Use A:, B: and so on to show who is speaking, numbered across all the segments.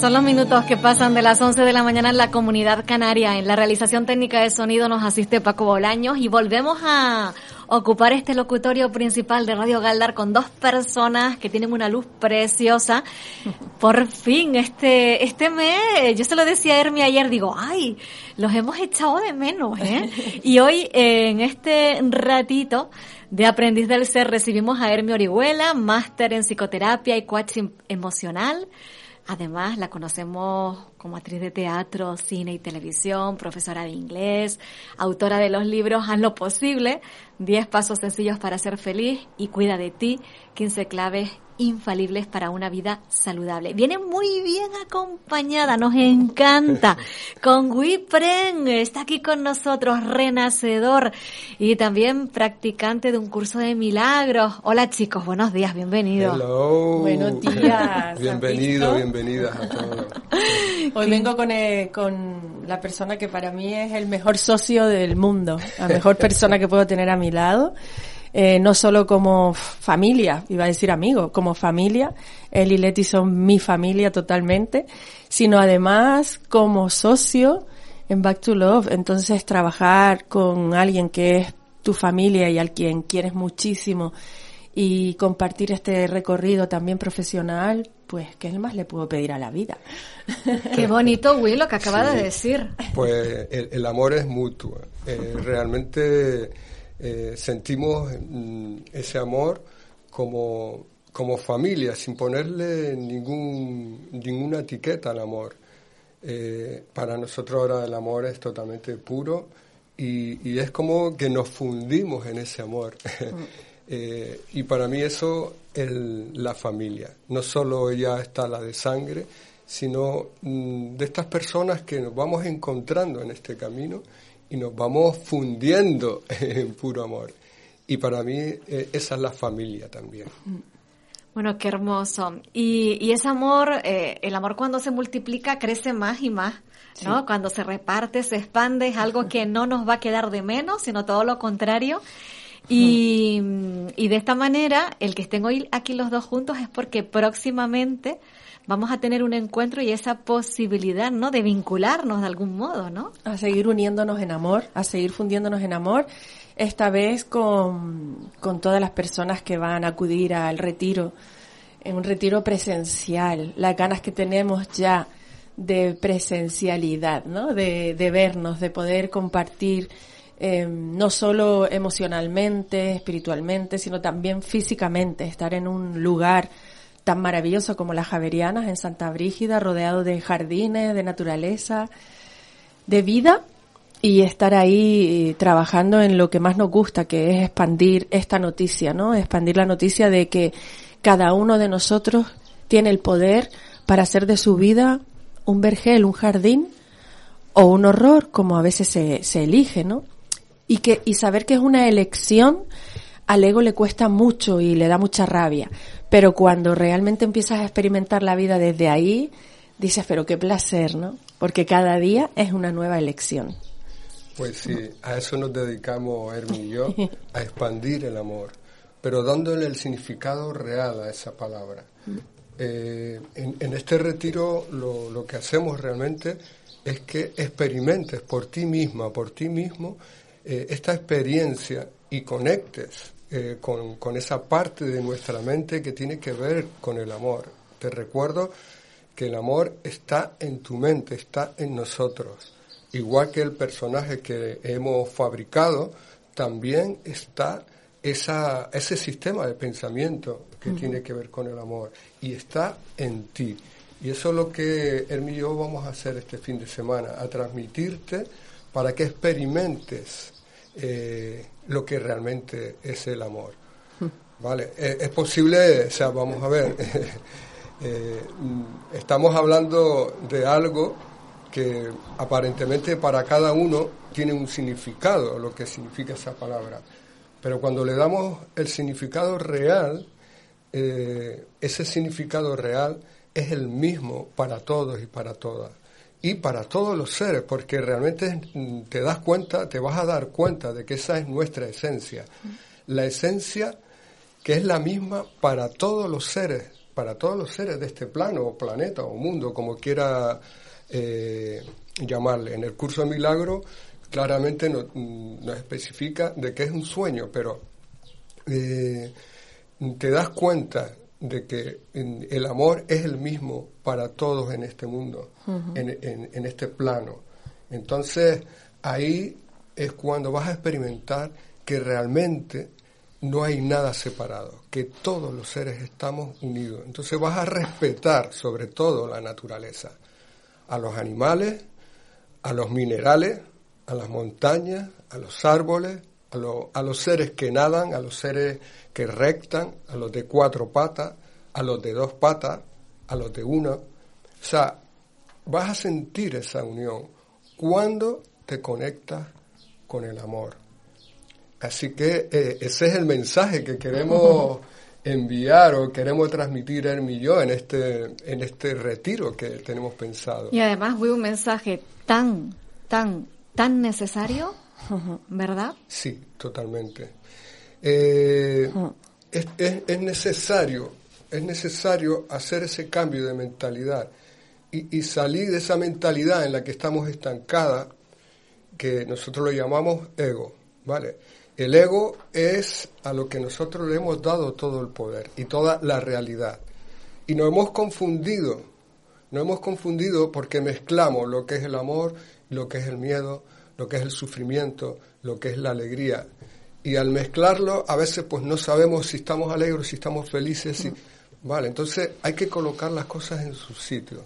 A: son los minutos que pasan de las 11 de la mañana en la comunidad canaria. En la realización técnica de sonido nos asiste Paco Bolaños y volvemos a ocupar este locutorio principal de Radio Galdar con dos personas que tienen una luz preciosa. Por fin, este, este mes, yo se lo decía a Hermi ayer, digo, ay, los hemos echado de menos, ¿eh? Y hoy, en este ratito, de Aprendiz del Ser recibimos a Hermi Orihuela, máster en psicoterapia y coaching emocional, Además, la conocemos como actriz de teatro, cine y televisión, profesora de inglés, autora de los libros Haz lo posible, 10 pasos sencillos para ser feliz y Cuida de ti, 15 claves infalibles para una vida saludable. Viene muy bien acompañada, nos encanta. Con Wipren, está aquí con nosotros, renacedor y también practicante de un curso de milagros. Hola chicos, buenos días, bienvenidos.
B: Hello.
C: Buenos días.
B: Bienvenido, bienvenidas a todos.
C: Hoy vengo con, eh, con la persona que para mí es el mejor socio del mundo, la mejor persona que puedo tener a mi lado eh, no solo como familia, iba a decir amigo, como familia, él y Leti son mi familia totalmente, sino además como socio en Back to Love. Entonces trabajar con alguien que es tu familia y al quien quieres muchísimo y compartir este recorrido también profesional, pues, ¿qué más le puedo pedir a la vida?
A: Qué bonito, Will, lo que acaba de decir.
B: Pues el, amor es mutuo. Eh, realmente eh, sentimos mm, ese amor como, como familia, sin ponerle ningún, ninguna etiqueta al amor. Eh, para nosotros ahora el amor es totalmente puro y, es como que nos fundimos en ese amor. Eh, y para mí eso es la familia. No solo ya está la de sangre, sino mm, de estas personas que nos vamos encontrando en este camino y nos vamos fundiendo en puro amor. Y para mí eh, esa es la familia también.
A: Bueno, qué hermoso. Y, y ese amor, eh, el amor cuando se multiplica crece más y más, ¿no? Cuando se reparte, se expande, es algo que no nos va a quedar de menos, sino todo lo contrario. Y, y de esta manera, el que estén hoy aquí los dos juntos es porque próximamente vamos a tener un encuentro y esa posibilidad, ¿no? De vincularnos de algún modo, ¿no?
C: A seguir uniéndonos en amor, a seguir fundiéndonos en amor, esta vez con, con todas las personas que van a acudir al retiro, en un retiro presencial, las ganas que tenemos ya de presencialidad, ¿no? De, de vernos, de poder compartir eh, no solo emocionalmente, espiritualmente, sino también físicamente, estar en un lugar tan maravilloso como las Javerianas en Santa Brígida, rodeado de jardines, de naturaleza, de vida y estar ahí eh, trabajando en lo que más nos gusta, que es expandir esta noticia, ¿no? Expandir la noticia de que cada uno de nosotros tiene el poder para hacer de su vida un vergel, un jardín o un horror, como a veces se, se elige, ¿no? Y que, y saber que es una elección al ego le cuesta mucho y le da mucha rabia. Pero cuando realmente empiezas a experimentar la vida desde ahí, dices, pero qué placer, ¿no? Porque cada día es una nueva elección.
B: Pues sí, a eso nos dedicamos Hermi y yo, a expandir el amor, pero dándole el significado real a esa palabra. Eh, en, este retiro lo, lo, que hacemos realmente es que experimentes por ti misma, por ti mismo, eh, esta experiencia y conectes eh, con, con esa parte de nuestra mente que tiene que ver con el amor. Te recuerdo que el amor está en tu mente, está en nosotros igual que el personaje que hemos fabricado, también está esa, ese sistema de pensamiento que tiene que ver con el amor y está en ti. Y eso es lo que él y yo vamos a hacer este fin de semana, a transmitirte para que experimentes eh, lo que realmente es el amor. Vale, eh, es posible, o sea, vamos a ver, eh, estamos hablando de algo que aparentemente para cada uno tiene un significado lo que significa esa palabra. Pero cuando le damos el significado real, eh, ese significado real es el mismo para todos y para todas. Y para todos los seres, porque realmente te das cuenta, te vas a dar cuenta de que esa es nuestra esencia. La esencia que es la misma para todos los seres, para todos los seres de este plano, o planeta, o mundo, como quiera eh, llamarle. En el curso de milagro claramente mm, nos especifica de que es un sueño, pero eh, te das cuenta de que el amor es el mismo para todos en este mundo, en, este plano. Entonces ahí es cuando vas a experimentar que realmente no hay nada separado, que todos los seres estamos unidos. Entonces vas a respetar sobre todo la naturaleza a los animales, a los minerales, a las montañas, a los árboles, a, los seres que nadan, a los seres que rectan, a los de cuatro patas, a los de dos patas, a los de una. O sea, vas a sentir esa unión cuando te conectas con el amor. Así que eh, ese es el mensaje que queremos enviar o queremos transmitir el y yo en este, en este retiro que tenemos pensado.
A: Y además fue un mensaje tan, tan, tan necesario, ¿verdad?
B: Sí, totalmente. Eh, es, es, necesario, es necesario hacer ese cambio de mentalidad y, y salir de esa mentalidad en la que estamos estancada, que nosotros lo llamamos ego, ¿vale? El ego es a lo que nosotros le hemos dado todo el poder y toda la realidad. Y nos hemos confundido, nos hemos confundido porque mezclamos lo que es el amor, lo que es el miedo, lo que es el sufrimiento, lo que es la alegría. Y al mezclarlo, a veces pues no sabemos si estamos alegres, si estamos felices. Si... Vale, entonces hay que colocar las cosas en su sitio.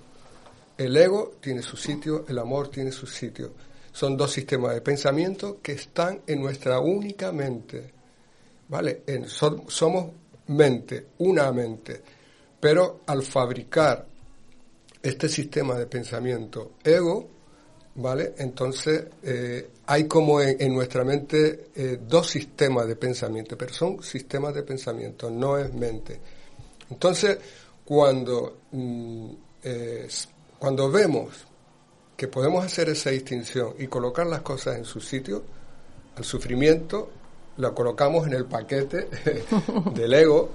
B: El ego tiene su sitio, el amor tiene su sitio. Son dos sistemas de pensamiento que están en nuestra única mente. ¿Vale? somos mente, una mente. Pero al fabricar este sistema de pensamiento ego, ¿vale? Entonces eh, hay como en, nuestra mente eh, dos sistemas de pensamiento, pero son sistemas de pensamiento, no es mente. Entonces, cuando, mm, cuando vemos que podemos hacer esa distinción y colocar las cosas en su sitio, al sufrimiento lo colocamos en el paquete del ego,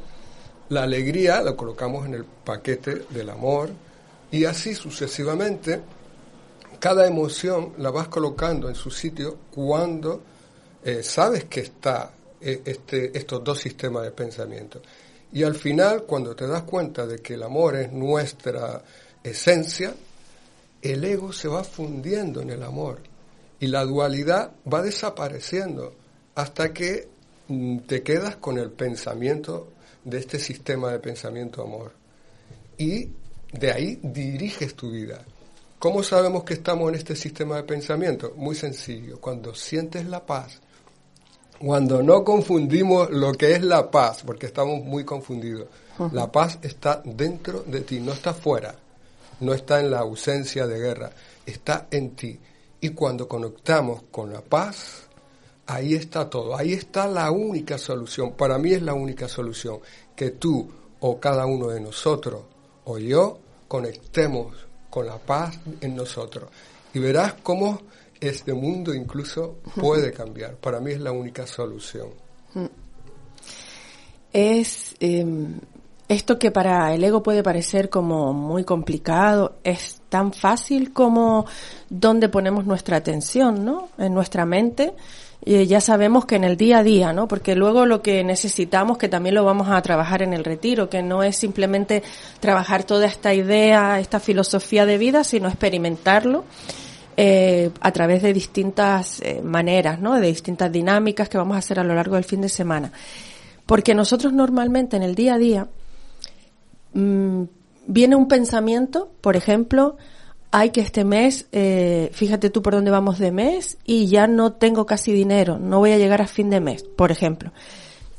B: la alegría la colocamos en el paquete del amor y así sucesivamente cada emoción la vas colocando en su sitio cuando eh, sabes que está eh, este, estos dos sistemas de pensamiento. Y al final, cuando te das cuenta de que el amor es nuestra esencia, el ego se va fundiendo en el amor y la dualidad va desapareciendo hasta que mm, te quedas con el pensamiento de este sistema de pensamiento amor. Y de ahí diriges tu vida. ¿Cómo sabemos que estamos en este sistema de pensamiento? Muy sencillo, cuando sientes la paz, cuando no confundimos lo que es la paz, porque estamos muy confundidos. La paz está dentro de ti, no está fuera no está en la ausencia de guerra, está en ti. Y cuando conectamos con la paz, ahí está todo, ahí está la única solución, para mí es la única solución, que tú o cada uno de nosotros o yo conectemos con la paz en nosotros y verás cómo este mundo incluso puede cambiar. Para mí es la única solución.
C: Es em, esto que para el ego puede parecer como muy complicado, es tan fácil como donde ponemos nuestra atención, ¿no? En nuestra mente. Y ya sabemos que en el día a día, ¿no? Porque luego lo que necesitamos, que también lo vamos a trabajar en el retiro, que no es simplemente trabajar toda esta idea, esta filosofía de vida, sino experimentarlo eh, a través de distintas eh, maneras, ¿no? De distintas dinámicas que vamos a hacer a lo largo del fin de semana. Porque nosotros normalmente en el día a día mmm, viene un pensamiento, por ejemplo, hay que este mes, eh, fíjate tú por dónde vamos de mes y ya no tengo casi dinero, no voy a llegar a fin de mes, por ejemplo.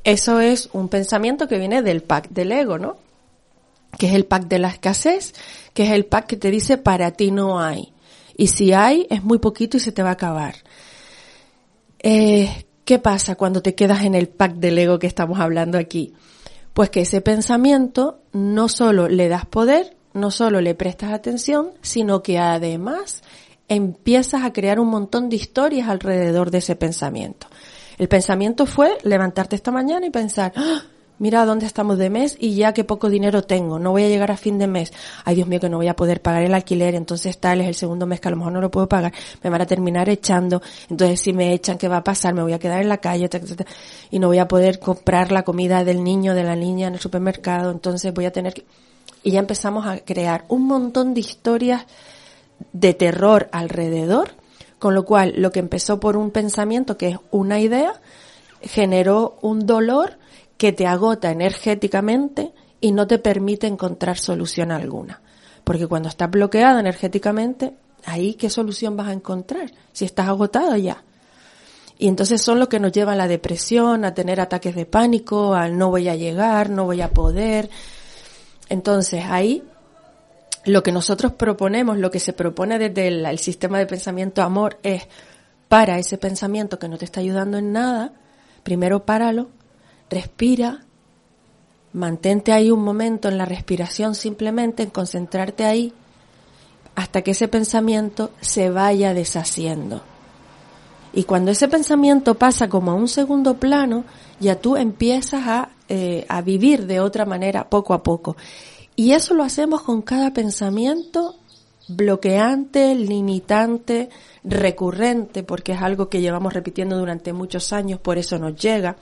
C: Eso es un pensamiento que viene del pack del ego, ¿no? Que es el pack de la escasez, que es el pack que te dice para ti no hay. Y si hay, es muy poquito y se te va a acabar. Eh, ¿Qué pasa cuando te quedas en el pack del ego que estamos hablando aquí? Pues que ese pensamiento no solo le das poder, no solo le prestas atención, sino que además empiezas a crear un montón de historias alrededor de ese pensamiento. El pensamiento fue levantarte esta mañana y pensar, ¡Ah! mira dónde estamos de mes y ya qué poco dinero tengo, no voy a llegar a fin de mes, ay Dios mío que no voy a poder pagar el alquiler, entonces tal es el segundo mes que a lo mejor no lo puedo pagar, me van a terminar echando, entonces si me echan, ¿qué va a pasar? Me voy a quedar en la calle, y no voy a poder comprar la comida del niño, de la niña en el supermercado, entonces voy a tener que... Y ya empezamos a crear un montón de historias de terror alrededor, con lo cual lo que empezó por un pensamiento que es una idea, generó un dolor que te agota energéticamente y no te permite encontrar solución alguna. Porque cuando estás bloqueado energéticamente, ahí qué solución vas a encontrar si estás agotado ya. Y entonces son lo que nos lleva a la depresión, a tener ataques de pánico, al no voy a llegar, no voy a poder. Entonces ahí lo que nosotros proponemos, lo que se propone desde el, sistema de pensamiento amor es para ese pensamiento que no te está ayudando en nada, primero páralo, respira, mantente ahí un momento en la respiración simplemente, en concentrarte ahí, hasta que ese pensamiento se vaya deshaciendo. Y cuando ese pensamiento pasa como a un segundo plano, ya tú empiezas a, eh, a vivir de otra manera poco a poco. Y eso lo hacemos con cada pensamiento bloqueante, limitante, recurrente, porque es algo que llevamos repitiendo durante muchos años, por eso nos llega.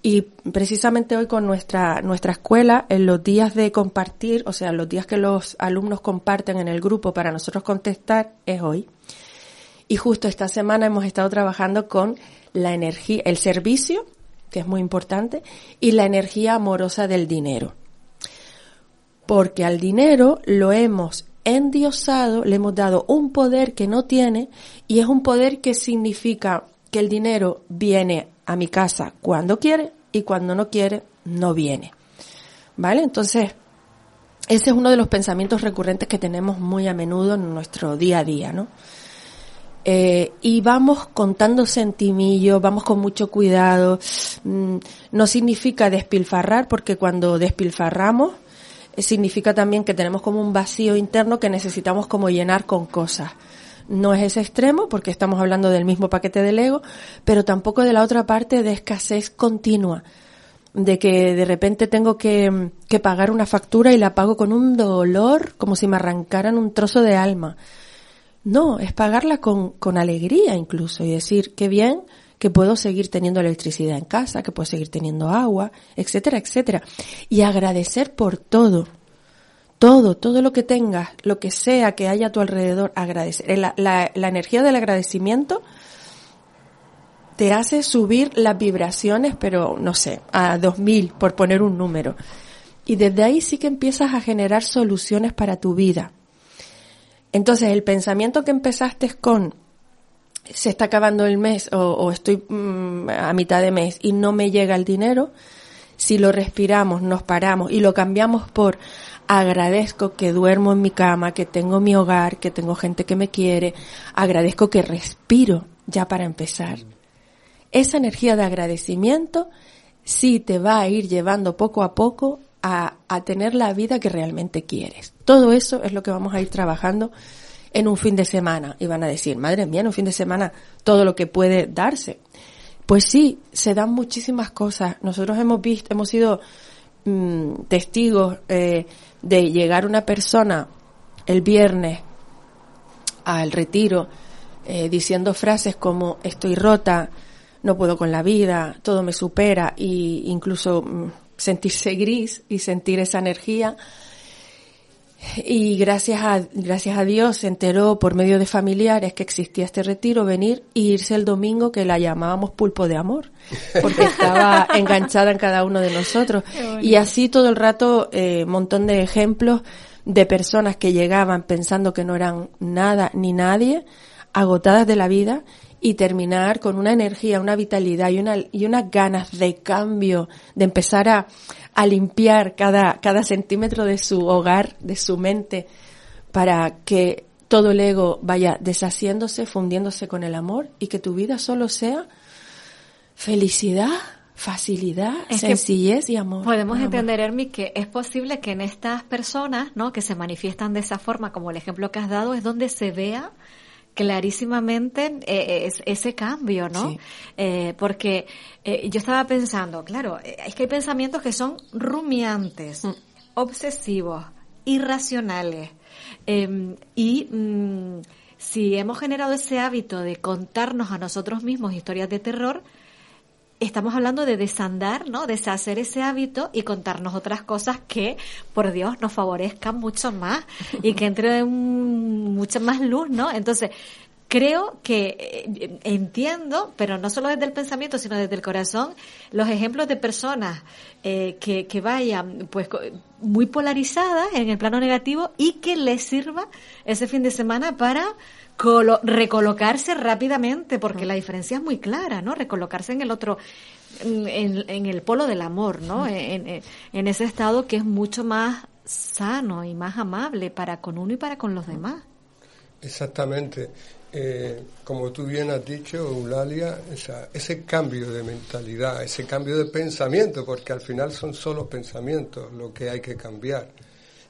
C: Y precisamente hoy con nuestra, nuestra escuela, en los días de compartir, o sea, los días que los alumnos comparten en el grupo para nosotros contestar, es hoy. Y justo esta semana hemos estado trabajando con la energía, el servicio, que es muy importante, y la energía amorosa del dinero. Porque al dinero lo hemos endiosado, le hemos dado un poder que no tiene, y es un poder que significa que el dinero viene a mi casa cuando quiere y cuando no quiere, no viene. ¿Vale? Entonces, ese es uno de los pensamientos recurrentes que tenemos muy a menudo en nuestro día a día, ¿no? Eh, y vamos contando sentimillos, vamos con mucho cuidado. Mm, no significa despilfarrar, porque cuando despilfarramos, eh, significa también que tenemos como un vacío interno que necesitamos como llenar con cosas no es ese extremo, porque estamos hablando del mismo paquete del ego, pero tampoco de la otra parte de escasez continua, de que de repente tengo que, que pagar una factura y la pago con un dolor, como si me arrancaran un trozo de alma. No, es pagarla con, con alegría incluso y decir, qué bien que puedo seguir teniendo electricidad en casa, que puedo seguir teniendo agua, etcétera, etcétera. Y agradecer por todo todo, todo lo que tengas, lo que sea que haya a tu alrededor, agradecer. La, la, la energía del agradecimiento te hace subir las vibraciones, pero no sé, a 2000, por poner un número. Y desde ahí sí que empiezas a generar soluciones para tu vida. Entonces, el pensamiento que empezaste con se está acabando el mes o, estoy mm, a mitad de mes y no me llega el dinero, si lo respiramos, nos paramos y lo cambiamos por agradezco que duermo en mi cama, que tengo mi hogar, que tengo gente que me quiere, agradezco que respiro ya para empezar. esa energía de agradecimiento sí te va a ir llevando poco a poco a, a tener la vida que realmente quieres. Todo eso es lo que vamos a ir trabajando en un fin de semana. Y van a decir, madre mía, en un fin de semana todo lo que puede darse. Pues sí, se dan muchísimas cosas. Nosotros hemos visto, hemos sido mm, testigos eh, de llegar una persona el viernes al retiro eh, diciendo frases como estoy rota, no puedo con la vida, todo me supera e incluso mm, sentirse gris y sentir esa energía y gracias a, gracias a Dios se enteró por medio de familiares que existía este retiro, venir e irse el domingo que la llamábamos pulpo de amor, porque estaba enganchada en cada uno de nosotros. Y así todo el rato, eh, montón de ejemplos de personas que llegaban pensando que no eran nada ni nadie, agotadas de la vida y terminar con una energía, una vitalidad y, una, y unas ganas de cambio, de empezar a, a limpiar cada, cada centímetro de su hogar, de su mente, para que todo el ego vaya deshaciéndose, fundiéndose con el amor y que tu vida solo sea felicidad, facilidad, sencillez y amor.
A: Podemos entender, Hermi, que es posible que en estas personas, ¿no? Que se manifiestan de esa forma, como el ejemplo que has dado, es donde se vea clarísimamente eh, es, ese cambio, ¿no? Eh, porque eh, yo estaba pensando, claro, es que hay pensamientos que son rumiantes, mm. obsesivos, irracionales. Em, y mm, si hemos generado ese hábito de contarnos a nosotros mismos historias de terror, estamos hablando de desandar, ¿no? Deshacer ese hábito y contarnos otras cosas que, por Dios, nos favorezcan mucho más y que entre mucha más luz, ¿no? Entonces, creo que eh, entiendo, pero no solo desde el pensamiento, sino desde el corazón, los ejemplos de personas eh, que, que vayan, pues, muy polarizadas en el plano negativo y que les sirva ese fin de semana para recolocarse rápidamente, porque la diferencia es muy clara, ¿no? Recolocarse en el otro, en, el polo del amor, ¿no? En, en, ese estado que es mucho más sano y más amable para con uno y para con los demás.
B: Exactamente. Eh, como tú bien has dicho, Eulalia, ese cambio de mentalidad, ese cambio de pensamiento, porque al final son solo pensamientos lo que hay que cambiar,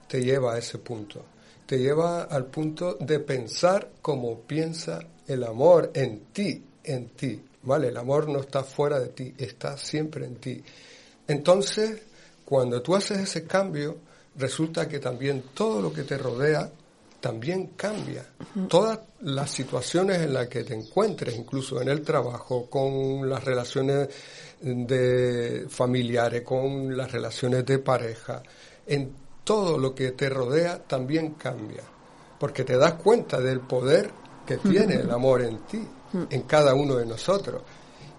B: te lleva a ese punto te lleva al punto de pensar como piensa el amor en ti, en ti. ¿Vale? El amor no está fuera de ti, está siempre en ti. Entonces, cuando tú haces ese cambio, resulta que también todo lo que te rodea también cambia. Todas las situaciones en las que te encuentres, incluso en el trabajo, con las relaciones de familiares, con las relaciones de pareja, en todo lo que te rodea también cambia, porque te das cuenta del poder que tiene el amor en ti, en cada uno de nosotros.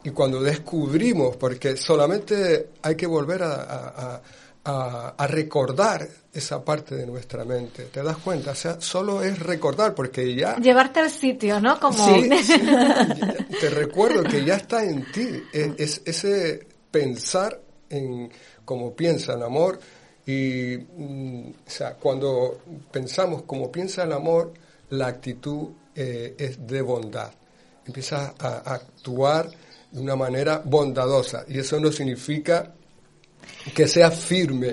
B: Y cuando descubrimos, porque solamente hay que volver a, recordar esa parte de nuestra mente, ¿te das cuenta? O sea, solo es recordar, porque ya...
A: Llevarte al sitio, ¿no? Como...
B: Sí, te recuerdo que ya está en ti, es, ese pensar en cómo piensa el amor, y mm, o sea, cuando pensamos como piensa el amor, la actitud eh, es de bondad. Empieza a actuar de una manera bondadosa. Y eso no significa que sea firme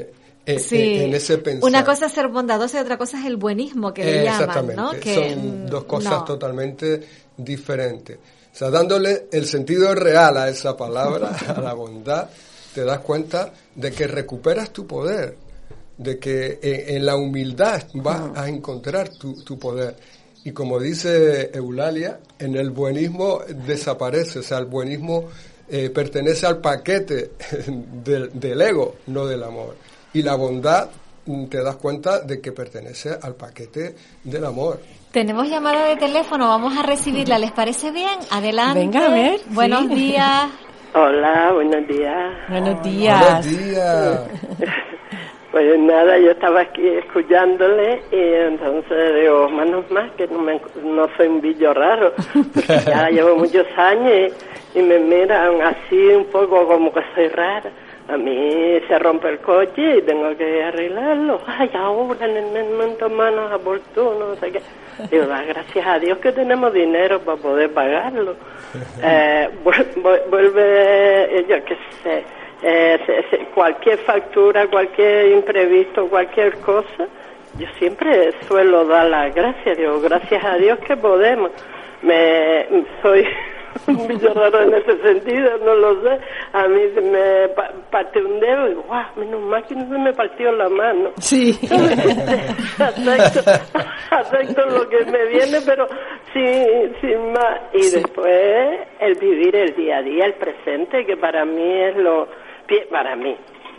B: eh, eh, en ese pensamiento.
A: Una cosa es ser bondadosa y otra cosa es el buenismo que le llaman, ¿no?
B: Que, Son dos cosas totalmente diferentes. O sea, dándole el sentido real a esa palabra, a la bondad, te das cuenta de que recuperas tu poder de que en, la humildad vas a encontrar tu, poder. Y como dice Eulalia, en el buenismo desaparece, o sea, el buenismo eh, pertenece al paquete del, ego, no del amor. Y la bondad mm, te das cuenta de que pertenece al paquete del amor.
A: Tenemos llamada de teléfono, vamos a recibirla, ¿les parece bien? Adelante.
C: Venga, a ver.
A: Buenos días.
D: Hola, buenos días.
C: Buenos días.
B: Buenos días.
D: Pues nada, yo estaba aquí escuchándole y entonces digo, menos más que no, me, no soy un billo raro, porque ya llevo muchos años y, me miran así un poco como que soy rara, a mí se rompe el coche y tengo que arreglarlo. Ay, ahora en el momento manos oportuno, no sé qué. Digo, da gracias a Dios que tenemos dinero para poder pagarlo. Eh, vuelve, yo qué sé, eh, cualquier factura, cualquier imprevisto, cualquier cosa, yo siempre suelo dar las gracias. Digo, gracias a Dios que podemos. Me, soy un bicho raro en ese sentido, no lo sé. A mí se me partió un dedo y guau, menos mal que no se me partió la mano.
C: Sí.
D: acepto, lo que me viene, pero sin, sin más. Y después el vivir el día a día, el presente, que para mí es lo, para mí,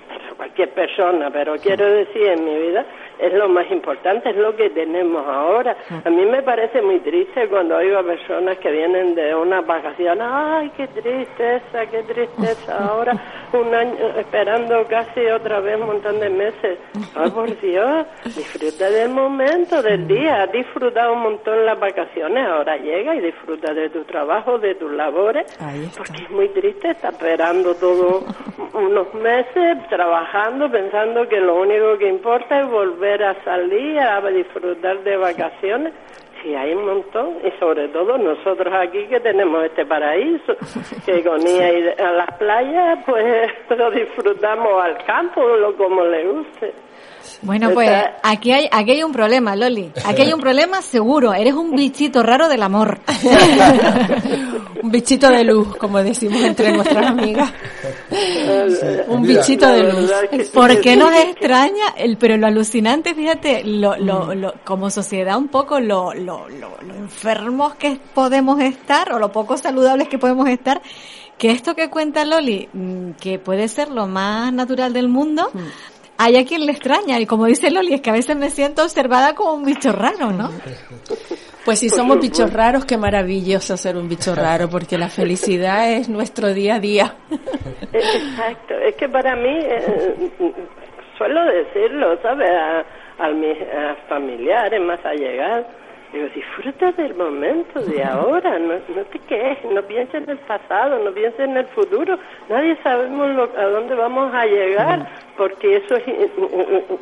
D: para cualquier persona, pero quiero decir en mi vida, es lo más importante, es lo que tenemos ahora. A mí me parece muy triste cuando oigo a personas que vienen de una vacación, ay, qué tristeza, qué tristeza, ahora un año esperando casi otra vez un montón de meses. Ay, por Dios, disfruta del momento, del día, has disfrutado un montón las vacaciones, ahora llega y disfruta de tu trabajo, de tus labores, porque es muy triste estar esperando todos unos meses, trabajando, pensando que lo único que importa es volver a salir, a disfrutar de vacaciones. Sí, hay un montón, y sobre todo nosotros aquí que tenemos este paraíso, que con ir a las playas, pues lo disfrutamos al campo, lo como le guste.
A: Bueno, pues aquí hay, aquí hay un problema, Loli. Aquí hay un problema seguro. Eres un bichito raro del amor.
C: un bichito de luz, como decimos entre nuestras amigas. un bichito de luz.
A: ¿Por qué nos extraña? El, pero lo alucinante, fíjate, lo, lo, lo, como sociedad un poco lo, lo, lo, enfermos que podemos estar o lo poco saludables que podemos estar que esto que cuenta Loli, mm, que puede ser lo más natural del mundo, hay a quien le extraña. Y como dice Loli, es que a veces me siento observada como un bicho raro, ¿no?
C: Pues si somos bichos raros, qué maravilloso ser un bicho raro, porque la felicidad es nuestro día a día.
D: Exacto. Es que para mí, eh, suelo decirlo, ¿sabes? A, mis familiares más allegados Digo, disfruta del momento, de ahora, no, no te quejes, no pienses en el pasado, no pienses en el futuro. Nadie sabemos a dónde vamos a llegar, porque eso es, eh,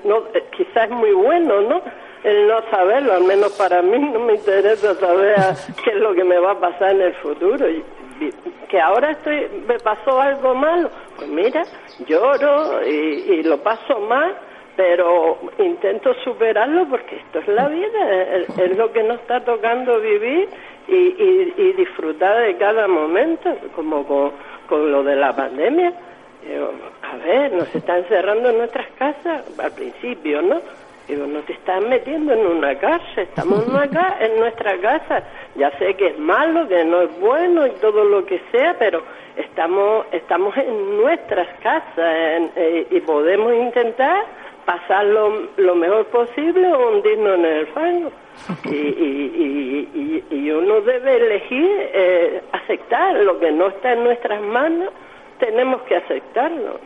D: no, eh, quizás es muy bueno, ¿no? El no saberlo, al menos para mí no me interesa saber qué es lo que me va a pasar en el futuro. Que ahora estoy, me pasó algo malo, pues mira, lloro y, y lo paso mal pero intento superarlo porque esto es la vida, es, lo que nos está tocando vivir y, y, disfrutar de cada momento, como con, con lo de la pandemia. a ver, nos están cerrando en nuestras casas al principio, ¿no? Digo, no te están metiendo en una cárcel, estamos acá en nuestra casa. Ya sé que es malo, que no es bueno y todo lo que sea, pero estamos estamos en nuestras casas eh, y podemos intentar pasar lo, mejor posible o hundirnos en el fango. Y, y, y, uno debe elegir eh, aceptar lo que no está en nuestras manos, tenemos que aceptarlo.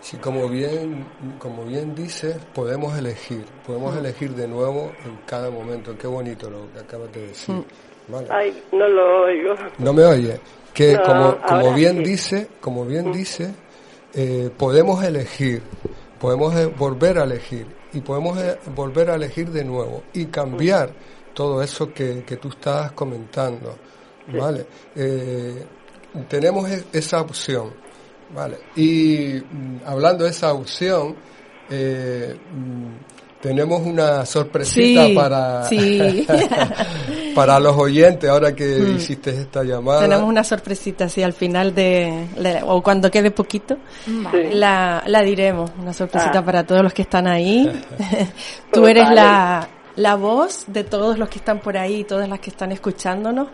B: Sí, como bien, como bien dice, podemos elegir, podemos elegir de nuevo en cada momento. Qué bonito lo que acabas de decir.
D: Mm. Ay, no lo oigo.
B: No me oye. Que como, como bien dice, como bien mm. dice, eh, podemos elegir podemos eh, volver a elegir y podemos eh, volver a elegir de nuevo y cambiar todo eso que, que tú estás comentando, ¿vale? Eh, tenemos esa opción, ¿vale? Y mm, hablando de esa opción, mm, tenemos una sorpresita para, para los oyentes ahora que mm. hiciste esta llamada.
C: Tenemos una sorpresita, así al final de, o cuando quede poquito, la, la diremos. Una sorpresita ah. para todos los que están ahí. Tú eres la, la voz de todos los que están por ahí, todas las que están escuchándonos.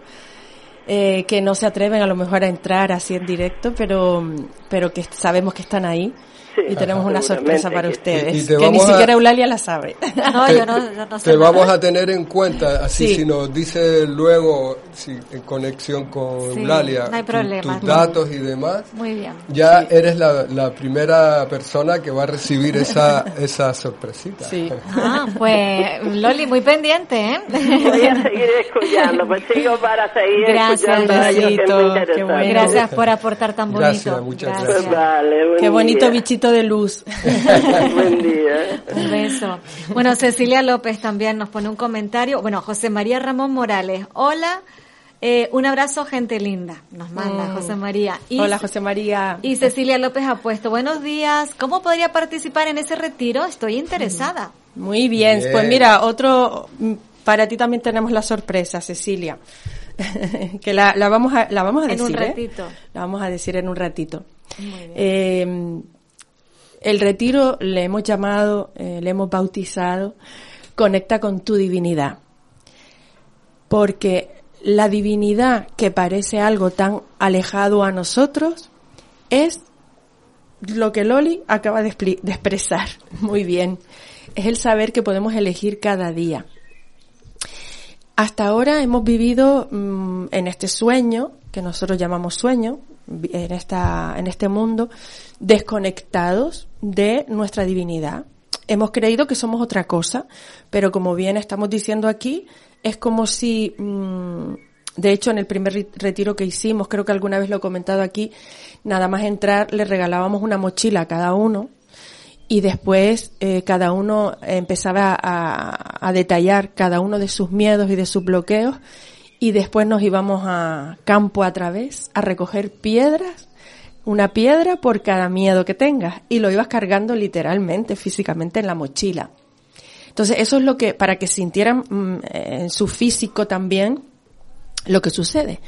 C: Eh, que no se atreven a lo mejor a entrar así en directo, pero, pero que sabemos que están ahí y tenemos una sorpresa para ustedes,
B: que
C: ni siquiera Eulalia la sabe.
A: No, yo no, no sé
B: Te vamos a tener en cuenta, así si nos dice luego, si, en conexión con Eulalia, tus datos y demás.
A: Muy bien.
B: Ya eres la, la, primera persona que va a recibir esa, esa sorpresita.
A: Sí. Ah, pues Loli, muy pendiente, ¿eh?
D: Voy a seguir escuchando, pues sigo para seguir
A: Gracias,
D: escuchando.
A: Qué bueno. Gracias por aportar tan bonito.
B: Gracias, muchas gracias.
D: Pues vale,
C: Qué bonito bichito de luz.
D: buen día.
A: Un beso. Bueno, Cecilia López también nos pone un comentario. Bueno, José María Ramón Morales. Hola. Eh, un abrazo, gente linda, nos manda
C: Mm.
A: José María. Y,
C: Hola, José María.
A: Y Cecilia López ha puesto, buenos días, ¿cómo podría participar en ese retiro? Estoy interesada.
C: Muy bien.
B: Bien.
C: Pues mira, otro, mm, para ti también tenemos la sorpresa, Cecilia. que la, la vamos a, la vamos a
A: En un
C: decir. ¿eh?
A: ratito.
C: La vamos a decir en un ratito.
A: Muy bien.
C: Eh, el retiro le hemos llamado, eh, le hemos bautizado, conecta con tu divinidad. Porque la divinidad que parece algo tan alejado a nosotros es lo que Loli acaba de, expresar muy bien. Es el saber que podemos elegir cada día. Hasta ahora hemos vivido mm, en este sueño, que nosotros llamamos sueño, en, esta, en este mundo, desconectados de nuestra divinidad. Hemos creído que somos otra cosa, pero como bien estamos diciendo aquí, es como si, mm, de hecho, en el primer ri- retiro que hicimos, creo que alguna vez lo he comentado aquí, nada más entrar le regalábamos una mochila a cada uno y después eh, cada uno empezaba a detallar cada uno de sus miedos y de sus bloqueos y después nos íbamos a campo a través a recoger piedras, una piedra por cada miedo que tengas y lo ibas cargando literalmente, físicamente en la mochila. Entonces eso es lo que, para que sintieran mm, en su físico también lo que sucede.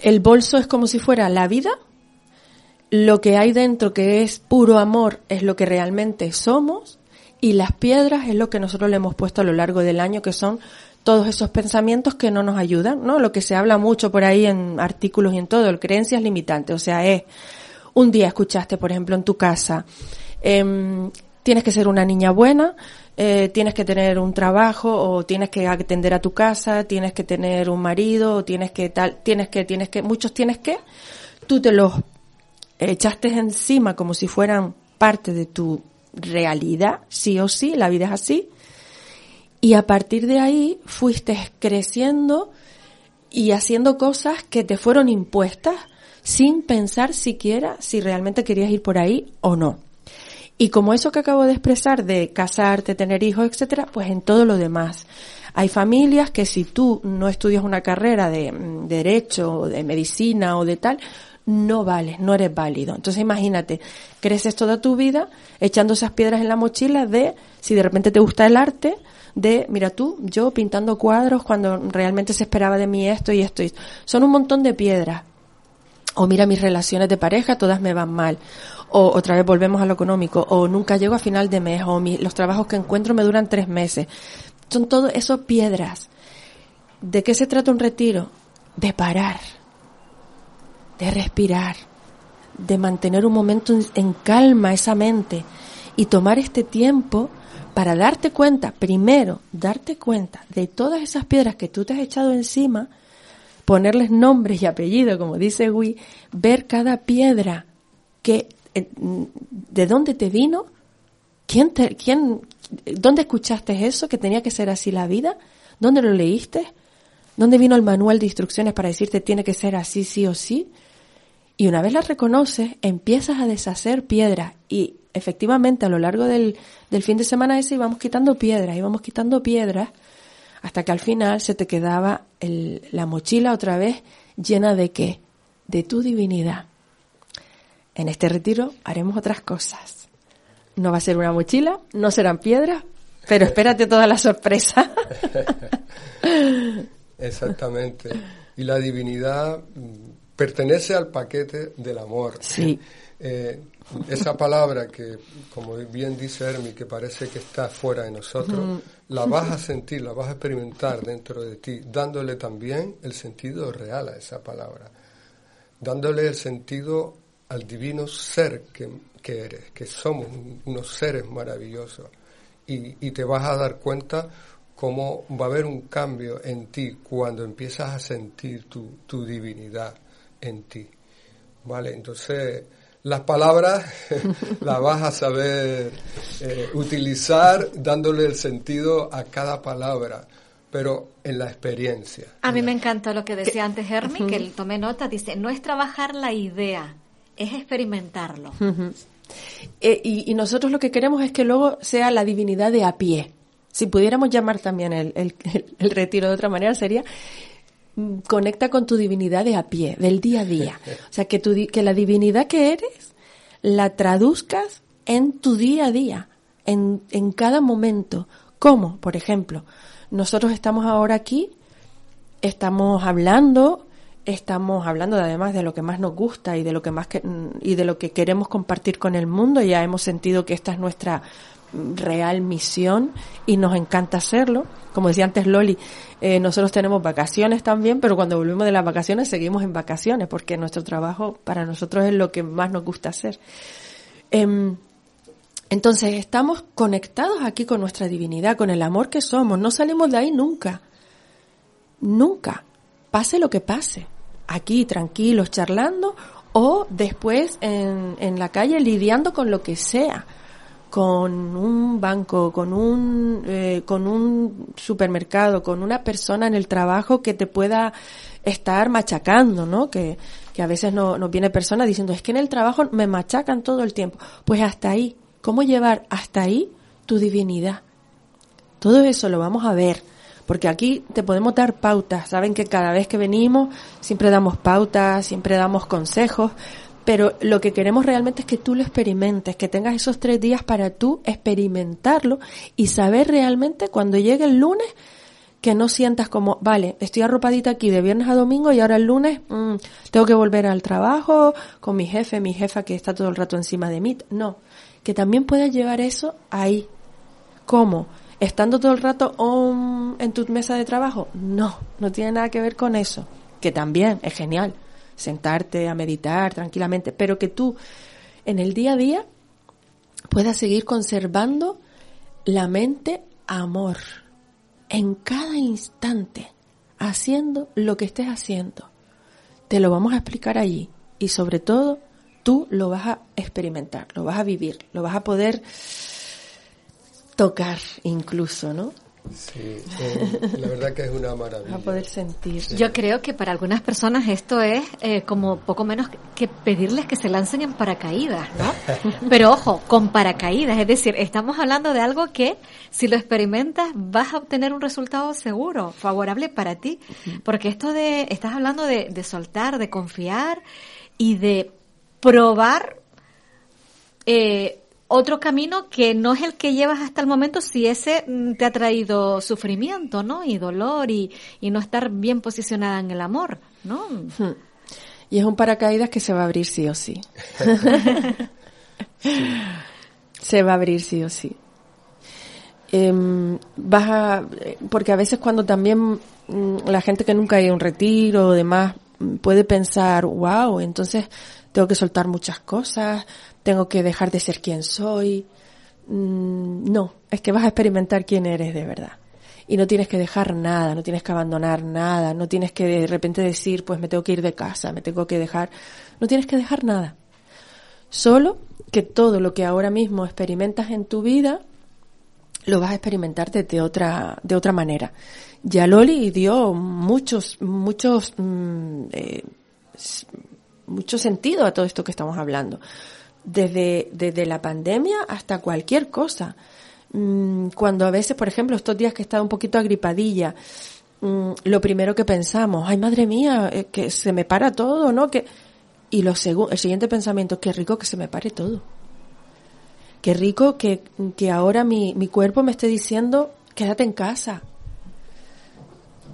C: El bolso es como si fuera la vida, lo que hay dentro que es puro amor es lo que realmente somos y las piedras es lo que nosotros le hemos puesto a lo largo del año que son todos esos pensamientos que no nos ayudan, ¿no? Lo que se habla mucho por ahí en artículos y en todo, el creencias limitantes, o sea, es un día escuchaste, por ejemplo, en tu casa, em, tienes que ser una niña buena, eh, tienes que tener un trabajo o tienes que atender a tu casa, tienes que tener un marido o tienes que tal, tienes que, tienes que, muchos tienes que, tú te los echaste encima como si fueran parte de tu realidad, sí o sí, la vida es así, y a partir de ahí fuiste creciendo y haciendo cosas que te fueron impuestas sin pensar siquiera si realmente querías ir por ahí o no. Y como eso que acabo de expresar de casarte, tener hijos, etcétera, pues en todo lo demás. Hay familias que si tú no estudias una carrera de, mm, derecho, o de medicina o de tal, no vales, no eres válido. Entonces imagínate, creces toda tu vida echando esas piedras en la mochila de si de repente te gusta el arte, de mira tú, yo pintando cuadros cuando realmente se esperaba de mí esto y esto y esto. Son un montón de piedras. O mira mis relaciones de pareja, todas me van mal. O otra vez volvemos a lo económico. O nunca llego a final de mes. O mi- los trabajos que encuentro me duran tres meses. Son todo eso piedras. ¿De qué se trata un retiro? De parar. De respirar. De mantener un momento en- en calma esa mente. Y tomar este tiempo para darte cuenta, primero, darte cuenta de todas esas piedras que tú te has echado encima, ponerles nombres y apellidos, como dice Gui, ver cada piedra que eh, de dónde te vino, quién te, quién, dónde escuchaste eso que tenía que ser así la vida, dónde lo leíste, dónde vino el manual de instrucciones para decirte tiene que ser así sí o sí. Y una vez las reconoces, empiezas a deshacer piedras y efectivamente a lo largo del, del fin de semana ese íbamos quitando piedras, íbamos quitando piedras hasta que al final se te quedaba el- la mochila otra vez llena de qué? De tu divinidad. En este retiro haremos otras cosas. No va a ser una mochila, no serán piedras, pero espérate toda la sorpresa.
B: Exactamente. Y la divinidad pertenece al paquete del amor.
C: Sí.
B: Eh, esa palabra que, como bien dice Hermi, que parece que está fuera de nosotros, la vas a sentir, la vas a experimentar dentro de ti, dándole también el sentido real a esa palabra, dándole el sentido al divino ser que, que eres, que somos unos seres maravillosos. Y, y te vas a dar cuenta cómo va a haber un cambio en ti cuando empiezas a sentir tu, tu divinidad en ti. ¿Vale? Entonces, las palabras las vas a saber eh, utilizar dándole el sentido a cada palabra, pero en la experiencia.
A: A mí me encantó lo que decía antes Hermi, que tomé nota, dice, no es trabajar la idea, es experimentarlo.
C: Eh, y, nosotros lo que queremos es que luego sea la divinidad de a pie. Si pudiéramos llamar también el, el retiro de otra manera, sería conecta con tu divinidad de a pie, del día a día. O sea, que, tu, que la divinidad que eres la traduzcas en tu día a día, en, en cada momento. ¿Cómo? Por ejemplo, nosotros estamos ahora aquí, estamos hablando, estamos hablando de, además de lo que más nos gusta y de lo que más que, y de lo que queremos compartir con el mundo. Ya hemos sentido que esta es nuestra real misión y nos encanta hacerlo. Como decía antes Loli, eh, nosotros tenemos vacaciones también, pero cuando volvemos de las vacaciones seguimos en vacaciones porque nuestro trabajo para nosotros es lo que más nos gusta hacer. Em, entonces estamos conectados aquí con nuestra divinidad, con el amor que somos. No salimos de ahí nunca. Nunca. Pase lo que pase. Aquí tranquilos charlando o después en, en la calle lidiando con lo que sea con un banco, con un, eh, con un supermercado, con una persona en el trabajo que te pueda estar machacando, ¿no? Que, que a veces no, nos viene persona diciendo, es que en el trabajo me machacan todo el tiempo. Pues hasta ahí, ¿cómo llevar hasta ahí tu divinidad? Todo eso lo vamos a ver, porque aquí te podemos dar pautas. Saben que cada vez que venimos siempre damos pautas, siempre damos consejos, pero lo que queremos realmente es que tú lo experimentes, que tengas esos tres días para tú experimentarlo y saber realmente cuando llegue el lunes que no sientas como, vale, estoy arropadita aquí de viernes a domingo y ahora el lunes mm, tengo que volver al trabajo con mi jefe, mi jefa que está todo el rato encima de mí. No, que también puedas llevar eso ahí. ¿Cómo? ¿Estando todo el rato en tu mesa de trabajo? No, no tiene nada que ver con eso, que también es genial sentarte a meditar tranquilamente, pero que tú en el día a día puedas seguir conservando la mente amor en cada instante, haciendo lo que estés haciendo. Te lo vamos a explicar allí y sobre todo tú lo vas a experimentar, lo vas a vivir, lo vas a poder tocar incluso, ¿no?
B: Sí, eh, la verdad que es una maravilla.
C: A poder sentir.
A: Yo creo que para algunas personas esto es eh, como poco menos que pedirles que se lancen en paracaídas, ¿no? Pero ojo, con paracaídas, es decir, estamos hablando de algo que si lo experimentas vas a obtener un resultado seguro, favorable para ti, porque esto de, estás hablando de, de soltar, de confiar y de probar eh, otro camino que no es el que llevas hasta el momento si ese mm, te ha traído sufrimiento, ¿no? Y dolor y, y no estar bien posicionada en el amor, ¿no? Hmm.
C: Y es un paracaídas que se va a abrir sí o sí. Se va a abrir sí o sí. Eh, vas a, porque a veces cuando también mm, la gente que nunca ha ido a un retiro o demás mm, puede pensar, wow, entonces tengo que soltar muchas cosas, tengo que dejar de ser quien soy. Mm, no, es que vas a experimentar quién eres de verdad. Y no tienes que dejar nada, no tienes que abandonar nada, no tienes que de repente decir, pues me tengo que ir de casa, me tengo que dejar. No tienes que dejar nada. Solo que todo lo que ahora mismo experimentas en tu vida, lo vas a experimentar de, otra, de otra manera. Ya Loli dio muchos, muchos, mm, eh, mucho sentido a todo esto que estamos hablando desde, desde la pandemia hasta cualquier cosa. Mm, cuando a veces, por ejemplo, estos días que estaba un poquito agripadilla, mm, lo primero que pensamos, ay madre mía, eh, que se me para todo, ¿no? Que, y lo el siguiente pensamiento, qué rico que se me pare todo. Qué rico que, que ahora mi, mi cuerpo me esté diciendo, quédate en casa.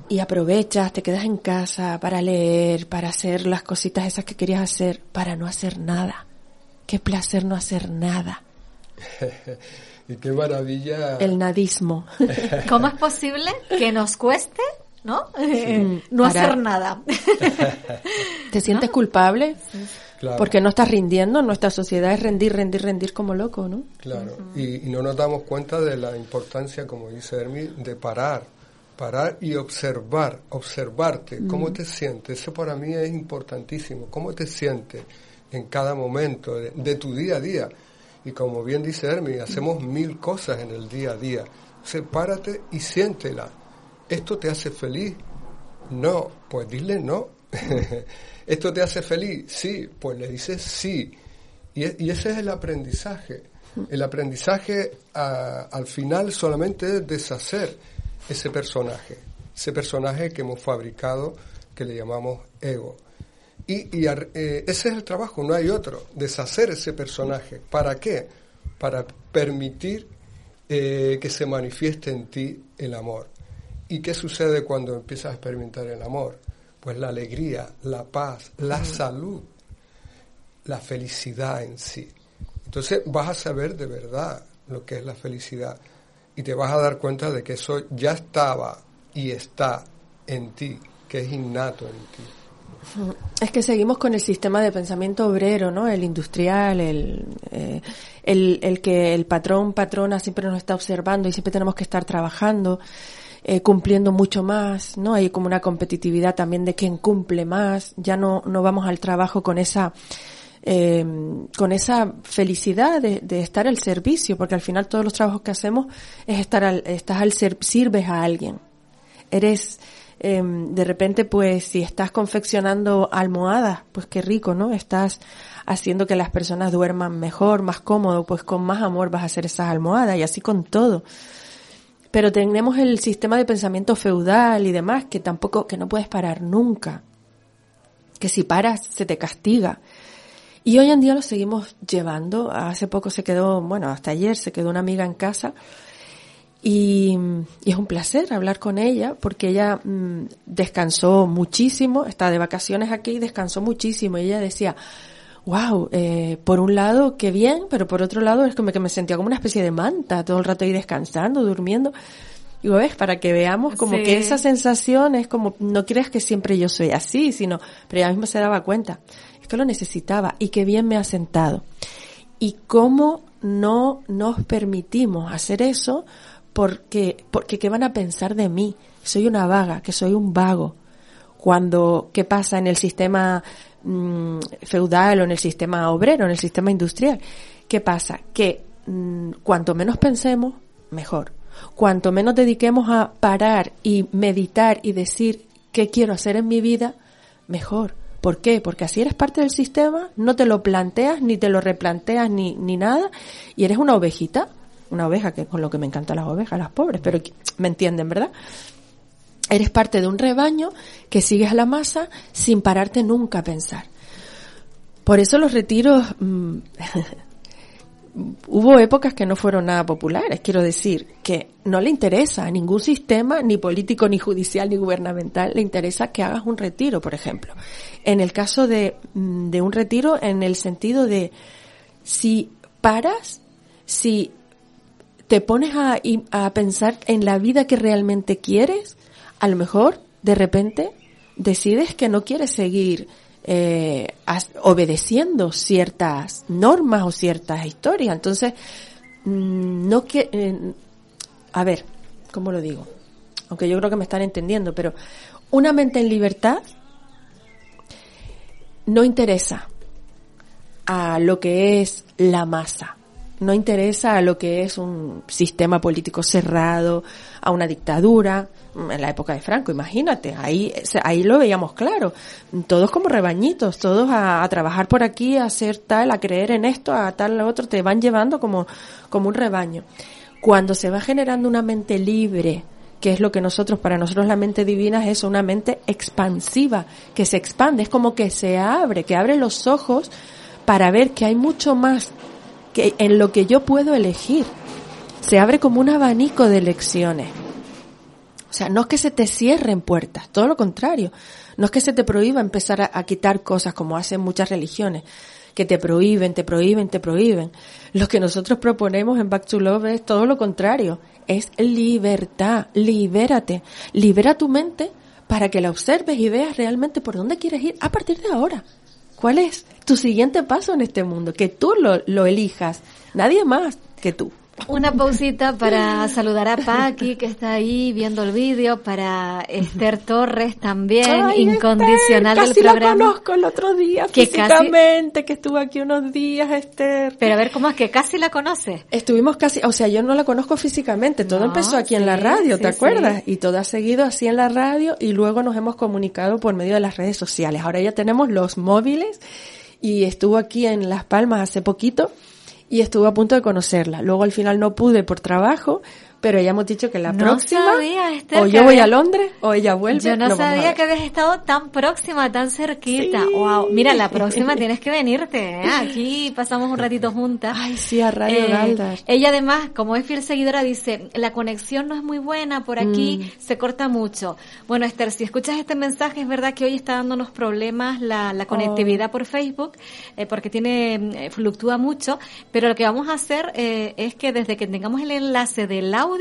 C: Y aprovechas, te quedas en casa para leer, para hacer las cositas esas que querías hacer, para no hacer nada Qué placer no hacer nada.
B: y qué maravilla.
C: El nadismo.
A: ¿Cómo es posible que nos cueste, no? no hacer nada.
C: ¿Te sientes culpable? Porque no estás rindiendo, nuestra sociedad es rendir, rendir, rendir como loco, ¿no?
B: Claro, y, no nos damos cuenta de la importancia, como dice Hermi, de parar, parar y observar, observarte, cómo te sientes. Eso para mí es importantísimo, cómo te sientes en cada momento de, tu día a día. Y como bien dice Hermi, hacemos mil cosas en el día a día. Sepárate y siéntela. ¿Esto te hace feliz? No, pues dile no. ¿Esto te hace feliz? Sí, pues le dices sí. Y, ese es el aprendizaje. El aprendizaje al final solamente es deshacer ese personaje, ese personaje que hemos fabricado que le llamamos ego. Y, eh, ese es el trabajo, no hay otro, deshacer ese personaje. ¿Para qué? Para permitir eh, que se manifieste en ti el amor. ¿Y qué sucede cuando empiezas a experimentar el amor? Pues la alegría, la paz, la salud, la felicidad en sí. Entonces vas a saber de verdad lo que es la felicidad y te vas a dar cuenta de que eso ya estaba y está en ti, que es innato en ti.
C: Es que seguimos con el sistema de pensamiento obrero, ¿no? El industrial, el, eh, el, el, que el patrón, patrona siempre nos está observando y siempre tenemos que estar trabajando eh, cumpliendo mucho más, ¿no? Hay como una competitividad también de quien cumple más, ya no, no vamos al trabajo con esa, eh, con esa felicidad de, de, estar al servicio, porque al final todos los trabajos que hacemos es estar al, estás al ser, sirves a alguien. Eres, eh, de repente, pues, si estás confeccionando almohadas, pues qué rico, ¿no? Estás haciendo que las personas duerman mejor, más cómodo, pues con más amor vas a hacer esas almohadas y así con todo pero tenemos el sistema de pensamiento feudal y demás que tampoco, que no puedes parar nunca. Que si paras se te castiga. Y hoy en día lo seguimos llevando. Hace poco se quedó, bueno, hasta ayer se quedó una amiga en casa y, es un placer hablar con ella porque ella mm, descansó muchísimo, está de vacaciones aquí y descansó muchísimo. Y ella decía, wow, eh, por un lado, qué bien, pero por otro lado es como que me sentía como una especie de manta, todo el rato ahí descansando, durmiendo. Digo, ves, para que veamos como que esa sensación es como, no creas que siempre yo soy así, sino, pero ella misma se daba cuenta, es que lo necesitaba y qué bien me ha sentado. Y cómo no nos permitimos hacer eso porque, porque qué van a pensar de mí, soy una vaga, que soy un vago. Cuando, ¿qué pasa en el sistema Mm, feudal o en el sistema obrero, en el sistema industrial. ¿Qué pasa? Que mm, cuanto menos pensemos, mejor. Cuanto menos dediquemos a parar y meditar y decir qué quiero hacer en mi vida, mejor. ¿Por qué? Porque así eres parte del sistema, no te lo planteas, ni te lo replanteas, ni, ni nada, y eres una ovejita, una oveja, que con lo que me encantan las ovejas, las pobres, pero me entienden, ¿verdad? Eres parte de un rebaño que sigues a la masa sin pararte nunca a pensar. Por eso los retiros, mm, hubo épocas que no fueron nada populares, quiero decir, que no le interesa a ningún sistema, ni político, ni judicial, ni gubernamental, le interesa que hagas un retiro, por ejemplo. En el caso de, mm, de un retiro, en el sentido de si paras, si te pones a, a pensar en la vida que realmente quieres, a lo mejor de repente decides que no quieres seguir eh, obedeciendo ciertas normas o ciertas historias. Entonces, mm, no que, eh, a ver, ¿cómo lo digo? Aunque yo creo que me están entendiendo, pero una mente en libertad no interesa a lo que es la masa no interesa a lo que es un sistema político cerrado, a una dictadura, en la época de Franco, imagínate, ahí, ahí lo veíamos claro, todos como rebañitos, todos a, trabajar por aquí, a hacer tal, a creer en esto, a tal, a otro, te van llevando como, como un rebaño. Cuando se va generando una mente libre, que es lo que nosotros, para nosotros la mente divina es una mente expansiva, que se expande, es como que se abre, que abre los ojos para ver que hay mucho más que en lo que yo puedo elegir. Se abre como un abanico de elecciones. O sea, no es que se te cierren puertas, todo lo contrario. No es que se te prohíba empezar a, quitar cosas como hacen muchas religiones, que te prohíben, te prohíben, te prohíben. Lo que nosotros proponemos en Back to Love es todo lo contrario. Es libertad, libérate. Libera tu mente para que la observes y veas realmente por dónde quieres ir a partir de ahora. ¿Cuál es tu siguiente paso en este mundo? Que tú lo, lo elijas, nadie más que tú.
A: Una pausita para saludar a Paqui, que está ahí viendo el vídeo, para Esther Torres también, incondicional
C: Esther,
A: del programa.
C: la conozco el otro día, que físicamente, que estuvo aquí unos días, Esther.
A: Pero a ver, ¿cómo es que casi la conoce?
C: Estuvimos casi, o sea, yo no la conozco físicamente, todo
A: No,
C: empezó aquí en la radio,
A: sí,
C: ¿te acuerdas?
A: sí.
C: Y todo ha seguido así en la radio y luego nos hemos comunicado por medio de las redes sociales. Ahora ya tenemos los móviles y estuvo aquí en Las Palmas hace poquito y estuve a punto de conocerla. Luego al final no pude por trabajo, pero ya hemos dicho que la
A: No
C: próxima
A: sabía, Esther,
C: o yo voy
A: había-
C: a Londres o ella vuelve.
A: Yo no sabía que habías estado tan próxima, tan cerquita.
C: Sí.
A: Wow. Mira, la próxima tienes que venirte. ¿eh? Aquí pasamos un ratito juntas.
C: Ay, sí, a Radio
A: Eh. Ella además, como es fiel seguidora, dice, la conexión no es muy buena, por aquí
C: Mm.
A: se corta mucho. Bueno, Esther, si escuchas este mensaje, es verdad que hoy está dándonos problemas la, la conectividad
C: Oh.
A: por Facebook, eh, porque tiene, eh, fluctúa mucho, pero lo que vamos a hacer es que desde que tengamos el enlace del audio,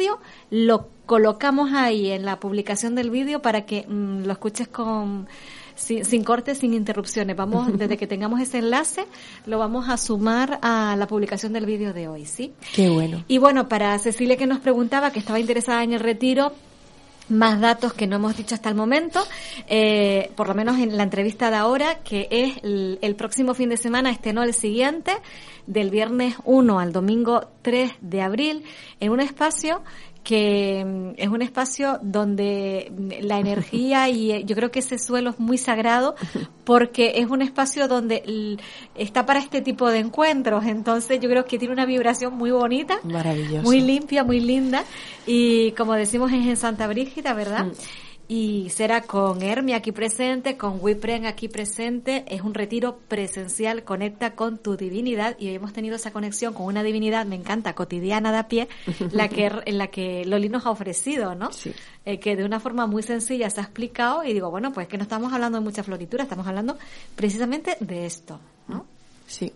A: lo colocamos ahí en la publicación del vídeo para que mm, lo escuches con sin, sin cortes, sin interrupciones. Vamos, desde que tengamos ese enlace, lo vamos a sumar a la publicación del vídeo de hoy, ¿sí?
C: Qué bueno.
A: Y bueno, para Cecilia que nos preguntaba, que estaba interesada en el retiro, más datos que no hemos dicho hasta el momento, eh, por lo menos en la entrevista de ahora, que es el, el próximo fin de semana, este no el siguiente, del viernes 1 al domingo 3 de abril, en un espacio que mm, es un espacio donde mm, la energía y eh, yo creo que ese suelo es muy sagrado porque es un espacio donde está para este tipo de encuentros entonces yo creo que tiene una vibración muy bonita muy limpia, muy linda. Y como decimos es en Santa Brígida, ¿verdad?
C: Mm.
A: Y será con Hermi aquí presente, con Wipren aquí presente. Es un retiro presencial, conecta con tu divinidad. Y hoy hemos tenido esa conexión con una divinidad, me encanta, cotidiana de a pie, la que, en la que Loli nos ha ofrecido, ¿no?
C: Sí.
A: Eh, que de una forma muy sencilla se ha explicado. Y digo, bueno, pues que no estamos hablando de mucha floritura, estamos hablando precisamente de esto, ¿no?
C: Sí.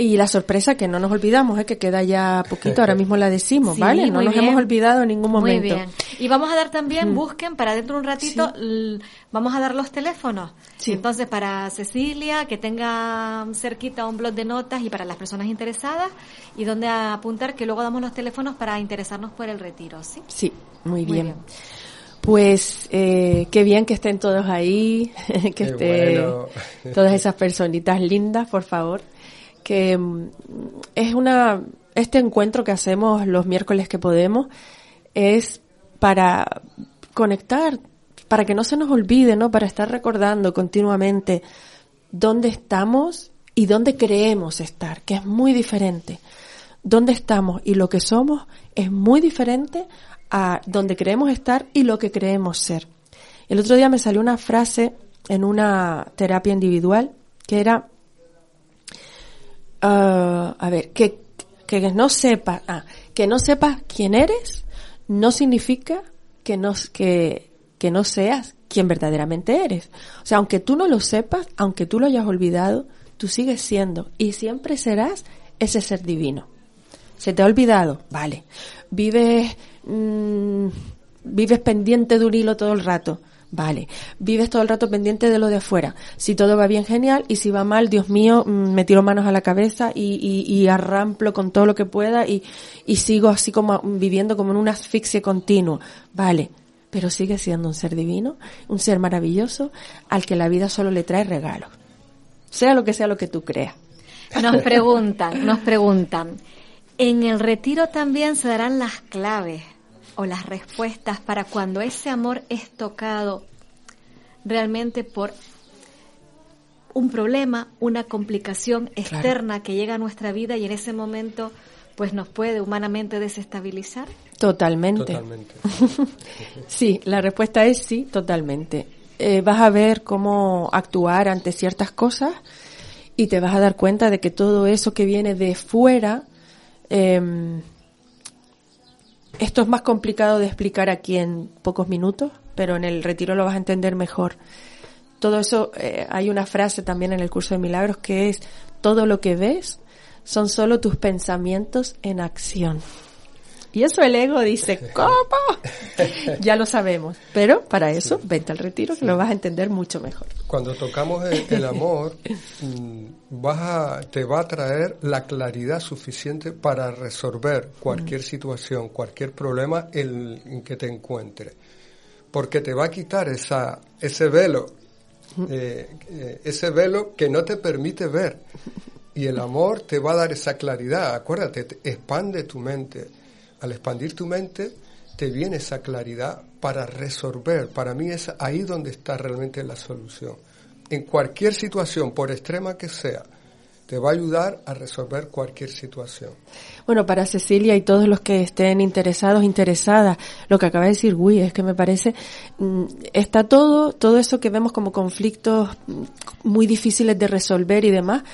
C: Y la sorpresa que no nos olvidamos, es que queda ya poquito, ahora mismo la decimos,
A: Sí,
C: ¿vale? No nos
A: bien.
C: hemos olvidado en ningún momento.
A: Muy bien. Y vamos a dar también, busquen para dentro de un ratito, vamos a dar los teléfonos.
C: Sí.
A: Entonces, para Cecilia, que tenga cerquita un blog de notas y para las personas interesadas, y donde apuntar que luego damos los teléfonos para interesarnos por el retiro, ¿sí?
C: Sí, muy
A: Muy
C: bien. Pues eh, qué bien que estén todos ahí, que estén
B: bueno.
C: todas esas personitas lindas, por favor. Que mm, es una este encuentro que hacemos los miércoles que podemos es para conectar, para que no se nos olvide, ¿no? Para estar recordando continuamente dónde estamos y dónde creemos estar, que es muy diferente. Dónde estamos y lo que somos es muy diferente a donde creemos estar y lo que creemos ser. El otro día me salió una frase en una terapia individual que era, ah, a ver, que, que no sepas, ah, que no sepas quién eres no significa que no, que, que no seas quien verdaderamente eres. O sea, aunque tú no lo sepas, aunque tú lo hayas olvidado, tú sigues siendo y siempre serás ese ser divino. ¿Se te ha olvidado? Vale. Vives, mm, vives pendiente de un hilo todo el rato. Vale. Vives todo el rato pendiente de lo de afuera. Si todo va bien, genial. Y si va mal, Dios mío, mm, me tiro manos a la cabeza y, y, y arramplo con todo lo que pueda y, sigo así como viviendo como en una asfixia continua. Vale. Pero sigue siendo un ser divino, un ser maravilloso, al que la vida solo le trae regalos. Sea lo que sea lo que tú creas.
A: Nos preguntan, nos preguntan, ¿en el retiro también se darán las claves o las respuestas para cuando ese amor es tocado realmente por un problema, una complicación externa que llega a nuestra vida y en ese momento pues nos puede humanamente desestabilizar?
C: Totalmente.
B: Totalmente.
C: Sí, la respuesta es sí, totalmente. Eh, vas a ver cómo actuar ante ciertas cosas y te vas a dar cuenta de que todo eso que viene de fuera, eh, esto es más complicado de explicar aquí en pocos minutos, pero en el retiro lo vas a entender mejor. Todo eso, eh, hay una frase también en el curso de milagros que es, todo lo que ves son solo tus pensamientos en acción. Y eso el ego dice, ¿cómo? ya lo sabemos. Pero para eso, vente al retiro que lo vas a entender mucho mejor.
B: Cuando tocamos el, amor, mm, vas a, te va a traer la claridad suficiente para resolver cualquier situación, cualquier problema en, en que te encuentres. Porque te va a quitar esa, ese velo, eh, eh, ese velo que no te permite ver. Y el amor te va a dar esa claridad. Acuérdate, expande tu mente. Al expandir tu mente, te viene esa claridad para resolver. Para mí es ahí donde está realmente la solución. En cualquier situación, por extrema que sea, te va a ayudar a resolver cualquier situación.
C: Bueno, para Cecilia y todos los que estén interesados, interesadas, lo que acaba de decir Gui es que me parece, mm, está todo, todo eso que vemos como conflictos mm, muy difíciles de resolver y demás,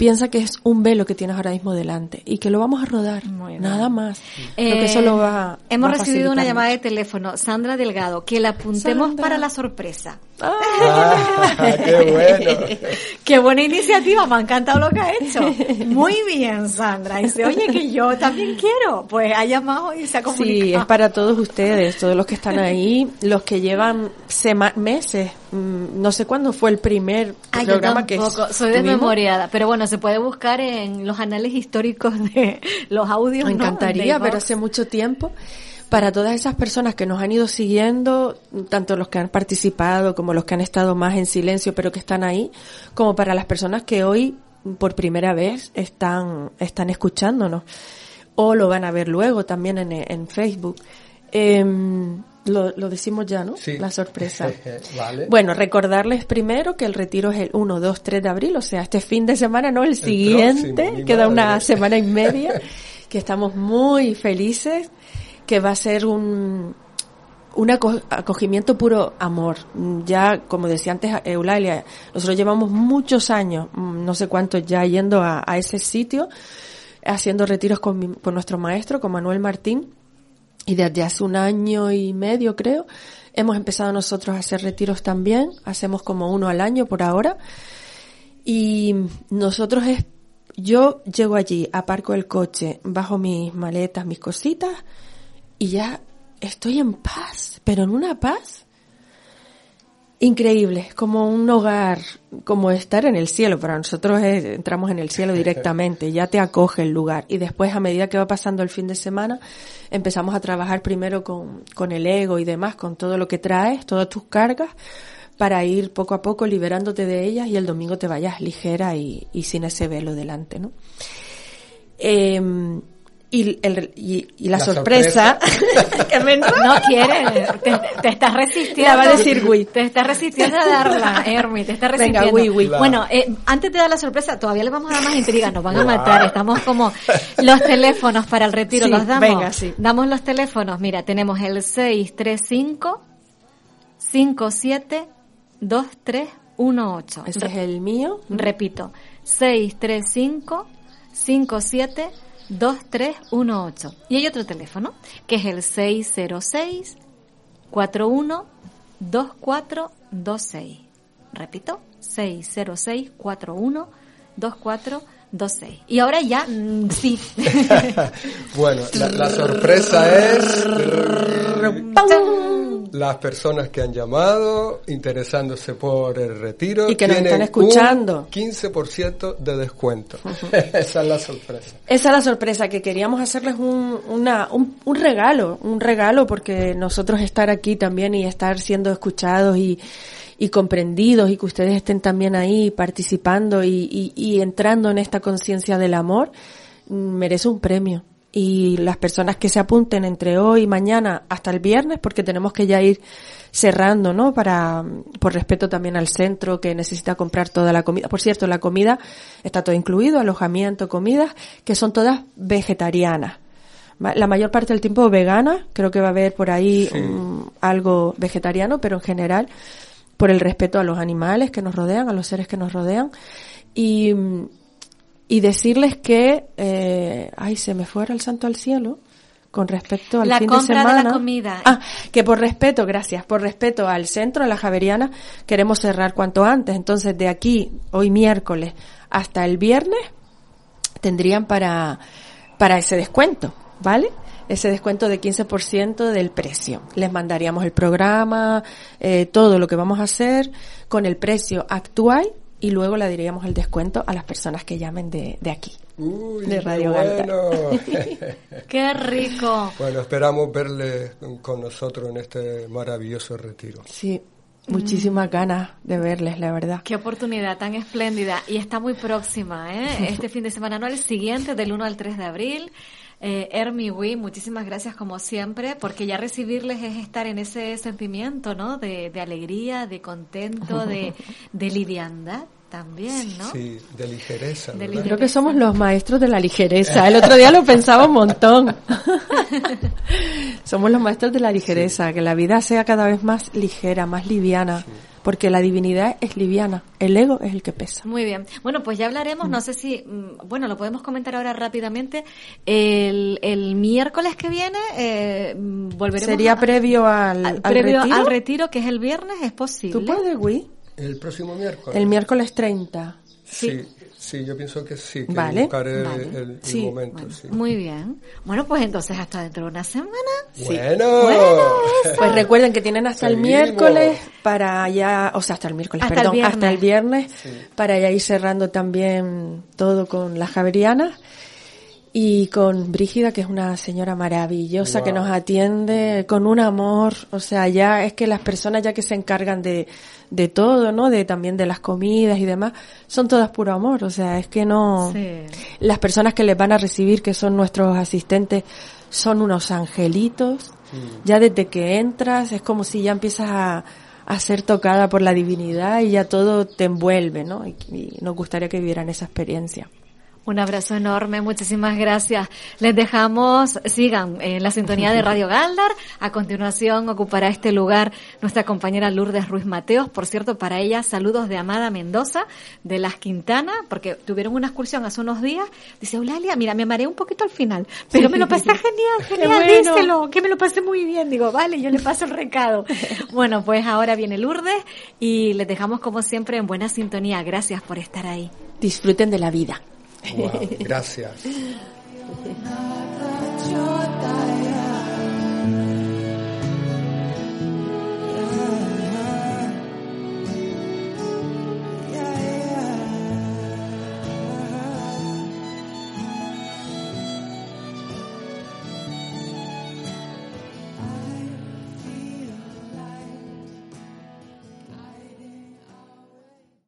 C: piensa que es un velo que tienes ahora mismo delante y que lo vamos a rodar, nada más.
A: que eso lo va, hemos recibido una llamada de teléfono, Sandra Delgado, que la apuntemos para la sorpresa.
B: Ah, ¡Qué bueno!
A: ¡Qué buena iniciativa! Me ha encantado lo que ha hecho. Muy bien, Sandra. Dice, oye, que yo también quiero. Pues ha llamado y se ha comunicado.
C: Sí, es para todos ustedes, todos los que están ahí, los que llevan meses. Mm, no sé cuándo fue el primer programa que
A: soy desmemoriada, pero bueno, se puede buscar en los anales históricos de los audios.
C: Me encantaría, pero hace mucho tiempo para todas esas personas que nos han ido siguiendo, tanto los que han participado como los que han estado más en silencio pero que están ahí, como para las personas que hoy por primera vez están, están escuchándonos o lo van a ver luego también en, en Facebook. Em, lo, lo, decimos ya, ¿no?
B: Sí.
C: La sorpresa.
B: vale.
C: Bueno, recordarles primero que el retiro es el 1, 2, 3 de abril, o sea, este fin de semana, no el, siguiente, queda una semana y media, que estamos muy felices que va a ser un, un acogimiento puro amor. Ya, como decía antes Eulalia, nosotros llevamos muchos años, mm, no sé cuántos ya yendo a, ese sitio, haciendo retiros con, con nuestro maestro, con Manuel Martín, y desde hace un año y medio creo, hemos empezado nosotros a hacer retiros también, hacemos como uno al año por ahora, y nosotros es, yo llego allí, aparco el coche, bajo mis maletas, mis cositas, y ya estoy en paz, pero en una paz increíble, como un hogar, como estar en el cielo. Para nosotros entramos en el cielo directamente, ya te acoge el lugar. Y después, a medida que va pasando el fin de semana, empezamos a trabajar primero con, con el ego y demás, con todo lo que traes, todas tus cargas, para ir poco a poco liberándote de ellas y el domingo te vayas ligera y, y sin ese velo delante, ¿no? Eh, y, el, y, la, sorpresa,
A: que no quiere, te, estás resistiendo.
C: va a decir Wii.
A: Te estás resistiendo a darla, Hermi, te estás resistiendo.
C: Venga,
A: Bueno, eh, antes de dar la sorpresa, todavía le vamos a dar más intriga, nos van a matar, estamos como los teléfonos para el retiro, los damos.
C: Venga, sí.
A: Damos los teléfonos, mira, tenemos el 635 57 2318.
C: Ese es el mío.
A: Repito, 635 57 2318. Y hay otro teléfono, que es el 606 41 2426. Repito, 606 41 2426. Y ahora ya, mm, sí.
B: bueno, la, la sorpresa es las personas que han llamado interesándose por el retiro
C: y que nos están escuchando.
B: 15% de descuento. Esa es la sorpresa.
C: Esa es la sorpresa, que queríamos hacerles un, una, un, un, regalo, un regalo porque nosotros estar aquí también y estar siendo escuchados y, y comprendidos y que ustedes estén también ahí participando y, y, y entrando en esta conciencia del amor, mm, merece un premio y las personas que se apunten entre hoy y mañana hasta el viernes, porque tenemos que ya ir cerrando, ¿no? Para, por respeto también al centro que necesita comprar toda la comida. Por cierto, la comida está todo incluido, alojamiento, comidas, que son todas vegetarianas. La mayor parte del tiempo vegana, creo que va a haber por ahí algo vegetariano, pero en general, por el respeto a los animales que nos rodean, a los seres que nos rodean. Y, y decirles que, eh, ay, se me fuera el santo al cielo con respecto al
A: la
C: fin
A: de
C: semana.
A: De la comida.
C: Ah, que por respeto, gracias, por respeto al centro de la Javeriana queremos cerrar cuanto antes. Entonces, de aquí, hoy miércoles, hasta el viernes, tendrían para, para ese descuento, ¿vale? Ese descuento de 15% del precio. Les mandaríamos el programa, eh, todo lo que vamos a hacer con el precio actual y luego le diríamos el descuento a las personas que llamen de, de aquí.
B: Uy,
C: de
B: qué
C: Radio
B: bueno.
A: ¡Qué rico!
B: bueno, esperamos verle con nosotros en este maravilloso retiro.
C: Sí, muchísimas ganas de verles, la verdad.
A: Qué oportunidad tan espléndida. Y está muy próxima, ¿eh? Este fin de semana, no el siguiente, del 1 al 3 de abril. Eh, Hermi Wee, muchísimas gracias como siempre, porque ya recibirles es estar en ese sentimiento, ¿no? De, de alegría, de contento, de, de liviandad también, ¿no?
B: Sí, de ligereza.
A: De
B: ¿verdad?
A: ligereza.
C: Creo que somos los maestros de la ligereza. El otro día lo pensaba un montón. somos los maestros de la ligereza, que la vida sea cada vez más ligera, más liviana, porque la divinidad es liviana, el ego es el que pesa.
A: Muy bien. Bueno, pues ya hablaremos, no sé si, mm, bueno, lo podemos comentar ahora rápidamente. El, el miércoles que viene eh, mm, volveremos
C: Sería
A: a-
C: previo al,
A: a-
C: al
A: previo
C: retiro.
A: al retiro, que es el viernes, es posible.
C: ¿Tú puedes, Gui?
B: El próximo miércoles.
C: El miércoles 30.
B: Sí, sí, yo pienso que sí, que
C: Vale,
B: buscaré
A: vale.
B: el, el
C: Sí,
B: momento. sí.
A: Muy bien. Bueno, pues entonces hasta dentro de una semana.
B: Bueno,
C: Pues recuerden que tienen hasta el miércoles para ya, o sea, hasta el miércoles,
A: Hasta
C: perdón, hasta el viernes, para ya ir cerrando también todo con las javerianas y con Brígida, que es una señora maravillosa
B: Wow.
C: que nos atiende con un amor, o sea, ya es que las personas ya que se encargan de, de todo, ¿no? De también de las comidas y demás, son todas puro amor, o sea, es que no,
A: Sí.
C: las personas que les van a recibir, que son nuestros asistentes, son unos angelitos. Ya desde que entras es como si ya empiezas a, a ser tocada por la divinidad y ya todo te envuelve, ¿no? Y, y nos gustaría que vivieran esa experiencia.
A: Un abrazo enorme, muchísimas gracias. Les dejamos, sigan en la sintonía de Radio Galdar. A continuación ocupará este lugar nuestra compañera Lourdes Ruiz Mateos. Por cierto, para ella, saludos de Amada Mendoza, de Las Quintanas, porque tuvieron una excursión hace unos días. Dice, Eulalia, mira, me mareé un poquito al final, pero me lo pasé genial, genial,
C: bueno.
A: díselo, que me lo pasé muy bien. Digo, vale, yo le paso el recado. Bueno, pues ahora viene Lourdes y les dejamos como siempre en buena sintonía. Gracias por estar ahí.
C: Disfruten de la vida.
B: Wow, gracias.